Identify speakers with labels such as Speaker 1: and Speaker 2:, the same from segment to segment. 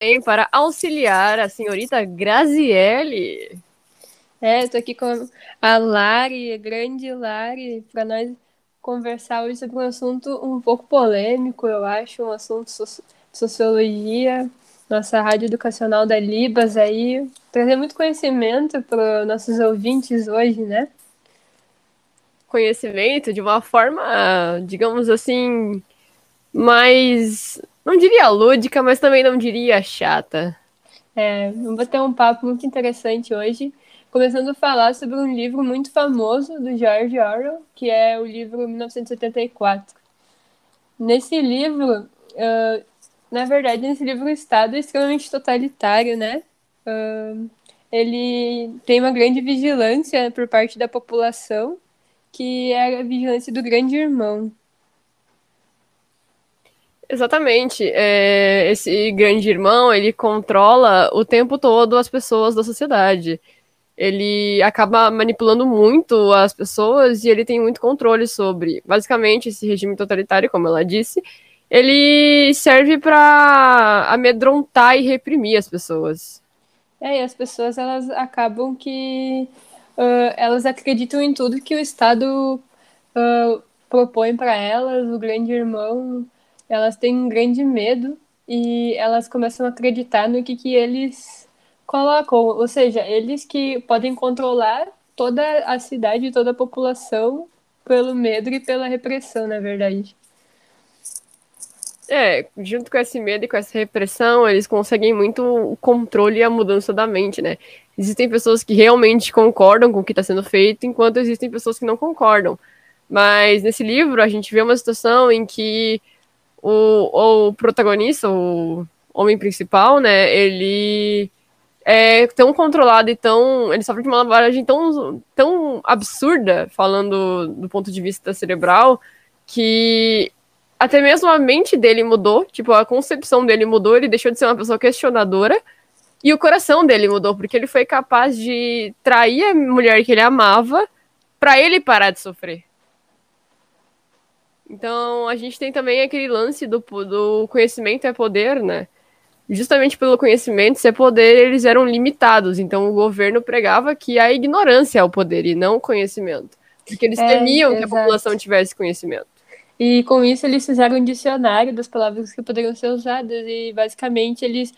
Speaker 1: também para auxiliar a senhorita Graziele.
Speaker 2: É, estou aqui com a Lari, a grande Lari, para nós conversar hoje sobre um assunto um pouco polêmico, eu acho, um assunto de sociologia, nossa rádio educacional da Libas aí, trazer muito conhecimento para nossos ouvintes hoje, né?
Speaker 1: Conhecimento de uma forma, digamos assim, mais, não diria lúdica, mas também não diria chata.
Speaker 2: É, vamos ter um papo muito interessante hoje, começando a falar sobre um livro muito famoso do George Orwell, que é o livro 1984. Nesse livro, uh, na verdade, nesse livro o Estado é extremamente totalitário, né? Uh, ele tem uma grande vigilância por parte da população, que é a vigilância do grande irmão.
Speaker 1: Exatamente. É, esse grande irmão, ele controla o tempo todo as pessoas da sociedade. Ele acaba manipulando muito as pessoas e ele tem muito controle sobre. Basicamente, esse regime totalitário, como ela disse, ele serve para amedrontar e reprimir as pessoas.
Speaker 2: É, e as pessoas elas acabam que uh, elas acreditam em tudo que o Estado uh, propõe para elas, o grande irmão elas têm um grande medo e elas começam a acreditar no que, que eles colocam. Ou seja, eles que podem controlar toda a cidade, toda a população pelo medo e pela repressão, na verdade.
Speaker 1: É, junto com esse medo e com essa repressão, eles conseguem muito o controle e a mudança da mente, né? Existem pessoas que realmente concordam com o que está sendo feito, enquanto existem pessoas que não concordam. Mas nesse livro a gente vê uma situação em que o, o protagonista, o homem principal, né, ele é tão controlado e tão. Ele sofre de uma lavagem tão, tão absurda, falando do ponto de vista cerebral, que até mesmo a mente dele mudou, tipo, a concepção dele mudou, ele deixou de ser uma pessoa questionadora, e o coração dele mudou, porque ele foi capaz de trair a mulher que ele amava para ele parar de sofrer. Então, a gente tem também aquele lance do, do conhecimento é poder, né? Justamente pelo conhecimento ser poder, eles eram limitados. Então, o governo pregava que a ignorância é o poder e não o conhecimento. Porque eles é, temiam exato. que a população tivesse conhecimento.
Speaker 2: E com isso, eles fizeram um dicionário das palavras que poderiam ser usadas. E, basicamente, eles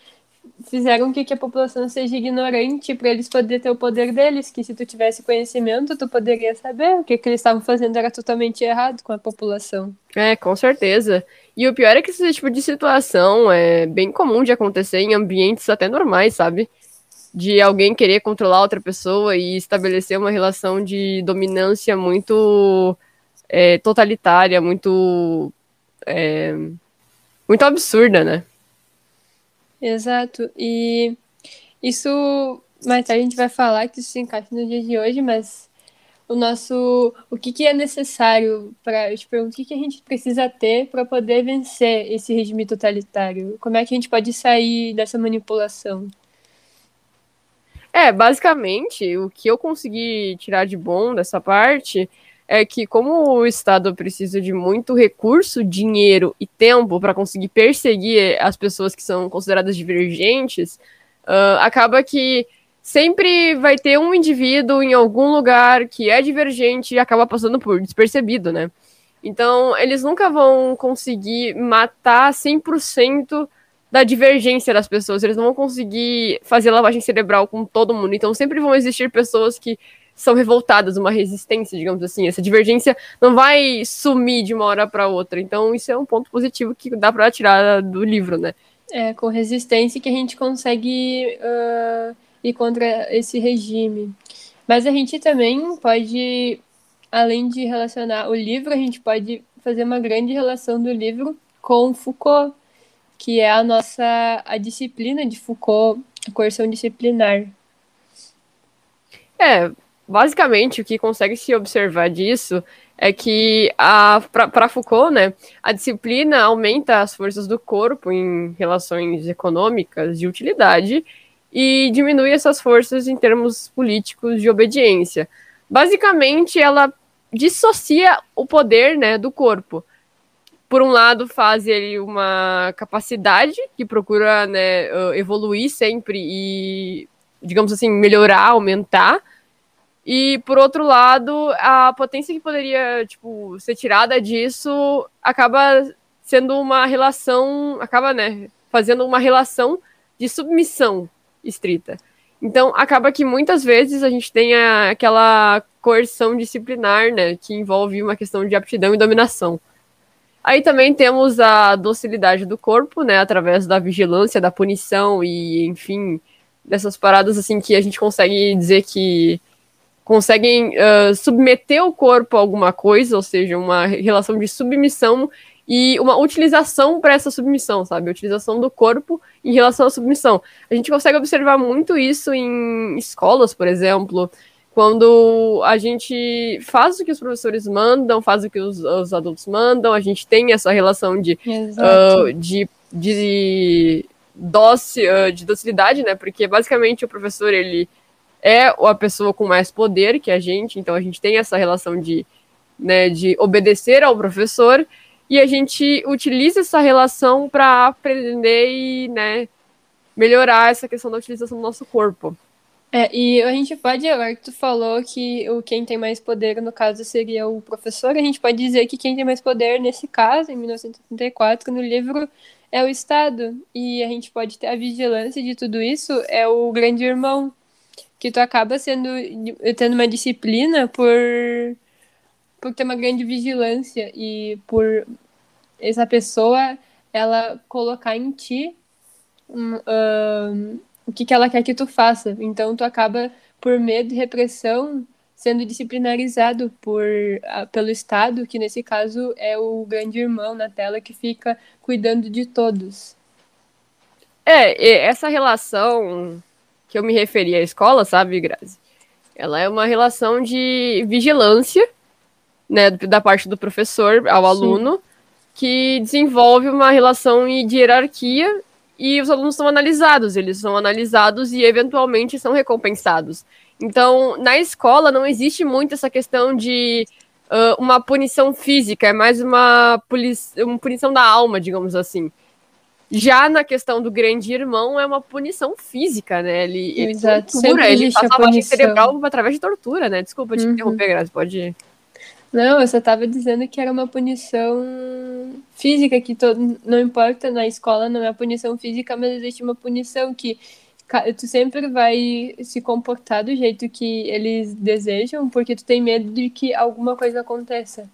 Speaker 2: fizeram que, que a população seja ignorante para eles poderem ter o poder deles, que se tu tivesse conhecimento, tu poderia saber o que, que eles estavam fazendo era totalmente errado com a população.
Speaker 1: É, com certeza. E o pior é que esse tipo de situação é bem comum de acontecer em ambientes até normais, sabe? De alguém querer controlar outra pessoa e estabelecer uma relação de dominância muito é, totalitária, muito. É, muito absurda, né?
Speaker 2: Exato. E isso mais tarde a gente vai falar que isso se encaixa no dia de hoje, mas o nosso o que, que é necessário para eu te pergunto, o que, que a gente precisa ter para poder vencer esse regime totalitário? Como é que a gente pode sair dessa manipulação?
Speaker 1: É, basicamente, o que eu consegui tirar de bom dessa parte é que, como o Estado precisa de muito recurso, dinheiro e tempo para conseguir perseguir as pessoas que são consideradas divergentes, uh, acaba que sempre vai ter um indivíduo em algum lugar que é divergente e acaba passando por despercebido, né? Então, eles nunca vão conseguir matar 100% da divergência das pessoas, eles não vão conseguir fazer lavagem cerebral com todo mundo. Então, sempre vão existir pessoas que são revoltadas, uma resistência, digamos assim. Essa divergência não vai sumir de uma hora para outra. Então, isso é um ponto positivo que dá para tirar do livro, né?
Speaker 2: É, com resistência que a gente consegue uh, ir contra esse regime. Mas a gente também pode, além de relacionar o livro, a gente pode fazer uma grande relação do livro com Foucault, que é a nossa a disciplina de Foucault, a coerção disciplinar.
Speaker 1: É, basicamente, o que consegue se observar disso é que, para Foucault, né, a disciplina aumenta as forças do corpo em relações econômicas de utilidade e diminui essas forças em termos políticos de obediência. Basicamente, ela dissocia o poder né, do corpo. por um lado, faz ele uma capacidade que procura né, evoluir sempre e, digamos assim, melhorar, aumentar. E, por outro lado, a potência que poderia tipo, ser tirada disso acaba sendo uma relação, acaba né, fazendo uma relação de submissão estrita. Então, acaba que muitas vezes a gente tem aquela coerção disciplinar, né, que envolve uma questão de aptidão e dominação. Aí também temos a docilidade do corpo, né, através da vigilância, da punição e, enfim, dessas paradas assim que a gente consegue dizer que conseguem uh, submeter o corpo a alguma coisa, ou seja, uma relação de submissão e uma utilização para essa submissão, sabe? A utilização do corpo em relação à submissão. A gente consegue observar muito isso em escolas, por exemplo, quando a gente faz o que os professores mandam, faz o que os, os adultos mandam, a gente tem essa relação de, uh, de, de, doce, uh, de docilidade, né? Porque basicamente o professor ele é a pessoa com mais poder que a gente, então a gente tem essa relação de, né, de obedecer ao professor e a gente utiliza essa relação para aprender e né, melhorar essa questão da utilização do nosso corpo.
Speaker 2: É, e a gente pode, agora que tu falou que o quem tem mais poder, no caso, seria o professor, a gente pode dizer que quem tem mais poder, nesse caso, em 1974, no livro, é o Estado. E a gente pode ter a vigilância de tudo isso, é o grande irmão, que tu acaba sendo, tendo uma disciplina por, por ter uma grande vigilância e por essa pessoa, ela colocar em ti um, um o que, que ela quer que tu faça. Então tu acaba, por medo e repressão, sendo disciplinarizado por, pelo Estado, que nesse caso é o grande irmão na tela que fica cuidando de todos.
Speaker 1: É, essa relação que eu me referi à escola, sabe, Grazi? Ela é uma relação de vigilância, né, da parte do professor ao Sim. aluno, que desenvolve uma relação de hierarquia e os alunos são analisados, eles são analisados e eventualmente são recompensados. Então, na escola não existe muito essa questão de uh, uma punição física, é mais uma, uma punição da alma, digamos assim. Já na questão do grande irmão, é uma punição física, né? Ele, ele
Speaker 2: Exato. tortura,
Speaker 1: ele faz lavagem cerebral através de tortura, né? Desculpa te uhum. interromper, Grazi, pode...
Speaker 2: Não, eu só estava dizendo que era uma punição física, que todo, não importa, na escola não é a punição física, mas existe uma punição que tu sempre vai se comportar do jeito que eles desejam, porque tu tem medo de que alguma coisa aconteça.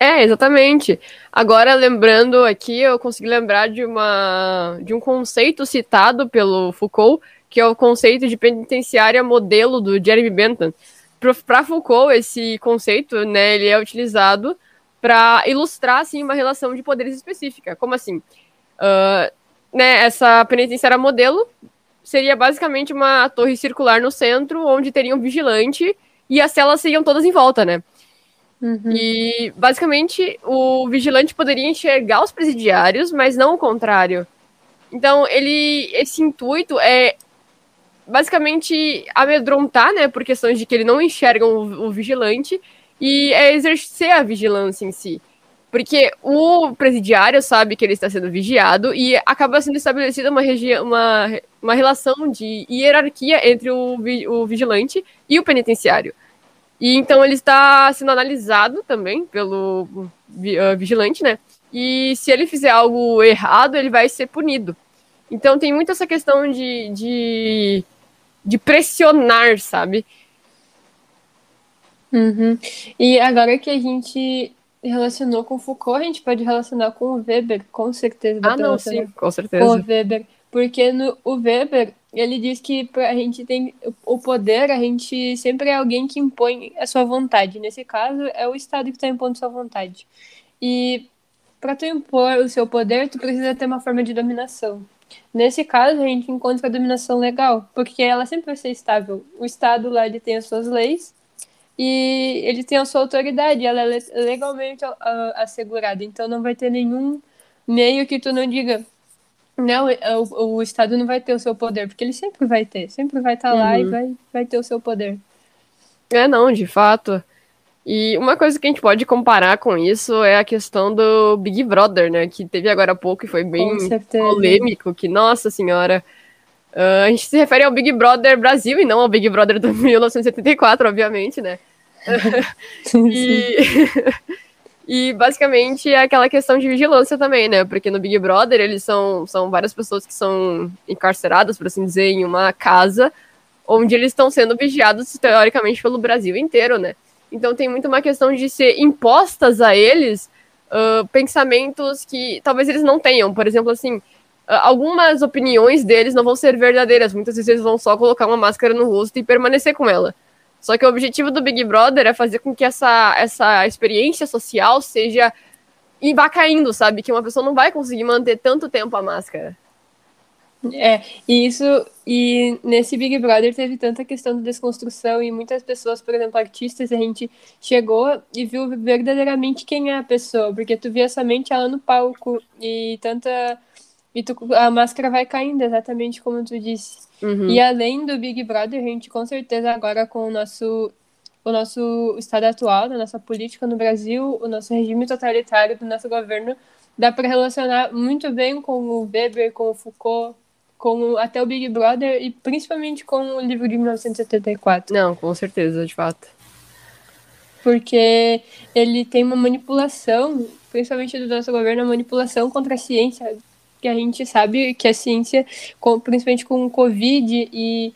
Speaker 1: É, exatamente. Agora, lembrando aqui, eu consegui lembrar de, uma, de um conceito citado pelo Foucault, que é o conceito de penitenciária modelo do Jeremy Bentham, para Foucault, esse conceito, né, ele é utilizado para ilustrar, assim, uma relação de poderes específica. Como assim? Uh, né, essa penitenciária modelo seria basicamente uma torre circular no centro, onde teria um vigilante e as celas seriam todas em volta, né? Uhum. E, basicamente, o vigilante poderia enxergar os presidiários, mas não o contrário. Então, ele, esse intuito é basicamente amedrontar, né, por questões de que ele não enxergam o, o vigilante e é exercer a vigilância em si. Porque o presidiário sabe que ele está sendo vigiado e acaba sendo estabelecida uma, uma, uma relação de hierarquia entre o, o vigilante e o penitenciário. E então ele está sendo analisado também pelo uh, vigilante, né? E se ele fizer algo errado, ele vai ser punido. Então tem muito essa questão de, de de pressionar, sabe?
Speaker 2: Uhum. E agora que a gente relacionou com Foucault, a gente pode relacionar com o Weber, com certeza.
Speaker 1: Ah, não, sim, com certeza.
Speaker 2: Com o Weber. Porque no, o Weber, ele diz que a gente tem o poder, a gente sempre é alguém que impõe a sua vontade. Nesse caso, é o Estado que está impondo sua vontade. E para tu impor o seu poder, tu precisa ter uma forma de dominação. Nesse caso, a gente encontra a dominação legal, porque ela sempre vai ser estável. O Estado lá ele tem as suas leis e ele tem a sua autoridade, ela é legalmente assegurada. Então não vai ter nenhum meio que tu não diga não, o, o Estado não vai ter o seu poder, porque ele sempre vai ter, sempre vai estar tá lá uhum. e vai, vai ter o seu poder.
Speaker 1: É, não, de fato. E uma coisa que a gente pode comparar com isso é a questão do Big Brother, né? Que teve agora há pouco e foi bem polêmico, que, nossa senhora, uh, a gente se refere ao Big Brother Brasil e não ao Big Brother do 1974, obviamente, né? e... e basicamente é aquela questão de vigilância também, né? Porque no Big Brother eles são, são várias pessoas que são encarceradas, por assim dizer, em uma casa onde eles estão sendo vigiados teoricamente pelo Brasil inteiro, né? Então tem muito uma questão de ser impostas a eles uh, pensamentos que talvez eles não tenham. Por exemplo, assim, algumas opiniões deles não vão ser verdadeiras. Muitas vezes eles vão só colocar uma máscara no rosto e permanecer com ela. Só que o objetivo do Big Brother é fazer com que essa, essa experiência social seja e vá caindo, sabe? Que uma pessoa não vai conseguir manter tanto tempo a máscara.
Speaker 2: É, e isso, e nesse Big Brother teve tanta questão de desconstrução e muitas pessoas, por exemplo, artistas, a gente chegou e viu verdadeiramente quem é a pessoa, porque tu via somente ela no palco e tanta. E tu, a máscara vai caindo, exatamente como tu disse. Uhum. E além do Big Brother, a gente com certeza agora com o nosso o nosso estado atual, da nossa política no Brasil, o nosso regime totalitário do nosso governo, dá para relacionar muito bem com o Weber, com o Foucault, com até o Big Brother e principalmente com o livro de 1974.
Speaker 1: Não, com certeza, de fato.
Speaker 2: Porque ele tem uma manipulação, principalmente do nosso governo, uma manipulação contra a ciência, que a gente sabe que a ciência, principalmente com o Covid, e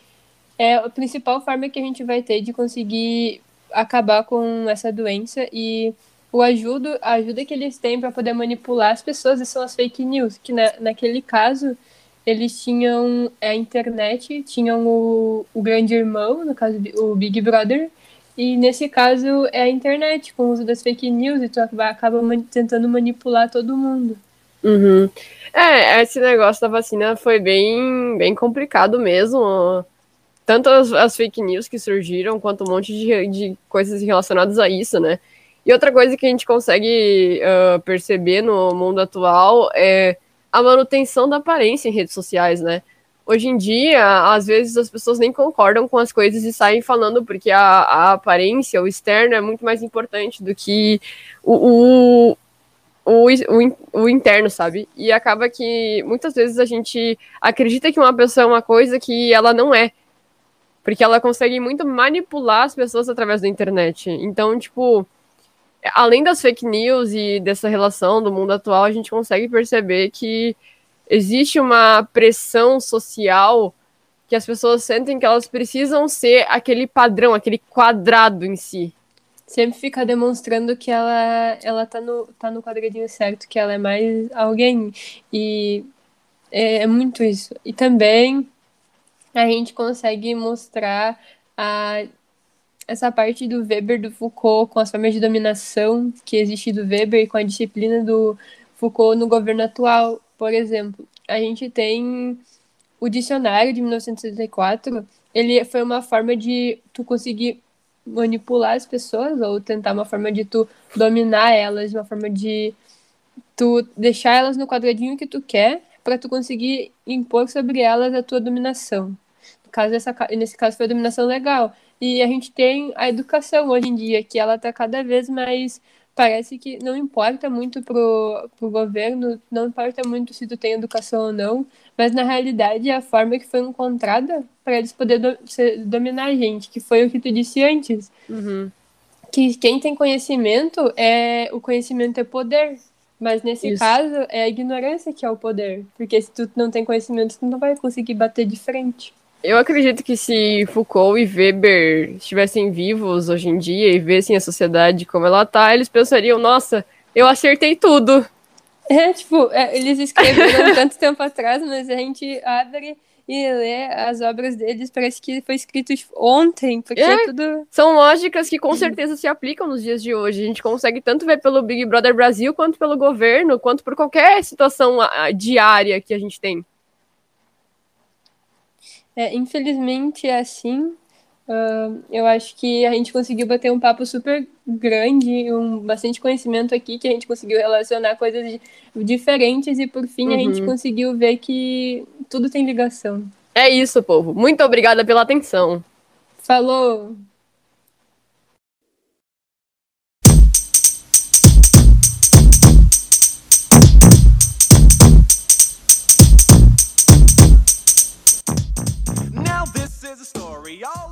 Speaker 2: é a principal forma que a gente vai ter de conseguir acabar com essa doença e o ajuda, a ajuda que eles têm para poder manipular as pessoas são as fake news, que na, naquele caso eles tinham a internet, tinham o, o grande irmão, no caso o Big Brother, e nesse caso é a internet, com o uso das fake news, e tu acaba tentando manipular todo mundo.
Speaker 1: Uhum. É, esse negócio da vacina foi bem, bem complicado mesmo. Tanto as, as fake news que surgiram, quanto um monte de, de coisas relacionadas a isso, né? E outra coisa que a gente consegue uh, perceber no mundo atual é a manutenção da aparência em redes sociais, né? Hoje em dia, às vezes as pessoas nem concordam com as coisas e saem falando porque a, a aparência, o externo é muito mais importante do que o, o, o, o, o interno, sabe? E acaba que muitas vezes a gente acredita que uma pessoa é uma coisa que ela não é. Porque ela consegue muito manipular as pessoas através da internet. Então, tipo, além das fake news e dessa relação do mundo atual, a gente consegue perceber que existe uma pressão social que as pessoas sentem que elas precisam ser aquele padrão, aquele quadrado em si.
Speaker 2: Sempre fica demonstrando que ela, ela tá, no, tá no quadradinho certo, que ela é mais alguém. E é, é muito isso. E também a gente consegue mostrar a essa parte do Weber do Foucault com as formas de dominação que existe do Weber e com a disciplina do Foucault no governo atual. Por exemplo, a gente tem o dicionário de 1964, ele foi uma forma de tu conseguir manipular as pessoas ou tentar uma forma de tu dominar elas, uma forma de tu deixar elas no quadradinho que tu quer para tu conseguir impor sobre elas a tua dominação. No caso dessa, nesse caso foi a dominação legal. E a gente tem a educação hoje em dia, que ela está cada vez mais. Parece que não importa muito pro, pro governo, não importa muito se tu tem educação ou não, mas na realidade é a forma que foi encontrada para eles poderem do, dominar a gente, que foi o que tu disse antes.
Speaker 1: Uhum.
Speaker 2: Que quem tem conhecimento é. O conhecimento é poder. Mas nesse Isso. caso é a ignorância que é o poder. Porque se tu não tem conhecimento, tu não vai conseguir bater de frente.
Speaker 1: Eu acredito que se Foucault e Weber estivessem vivos hoje em dia e vissem a sociedade como ela tá, eles pensariam, nossa, eu acertei tudo.
Speaker 2: É, tipo, é, eles escreveram tanto tempo atrás, mas a gente abre e lê as obras deles, parece que foi escrito ontem, porque é, é tudo...
Speaker 1: São lógicas que com certeza se aplicam nos dias de hoje. A gente consegue tanto ver pelo Big Brother Brasil, quanto pelo governo, quanto por qualquer situação diária que a gente tem.
Speaker 2: É, infelizmente é assim. Uh, eu acho que a gente conseguiu bater um papo super grande, um bastante conhecimento aqui, que a gente conseguiu relacionar coisas diferentes e por fim uhum. a gente uhum. conseguiu ver que tudo tem ligação.
Speaker 1: É isso, povo. Muito obrigada pela atenção.
Speaker 2: Falou! here's a story all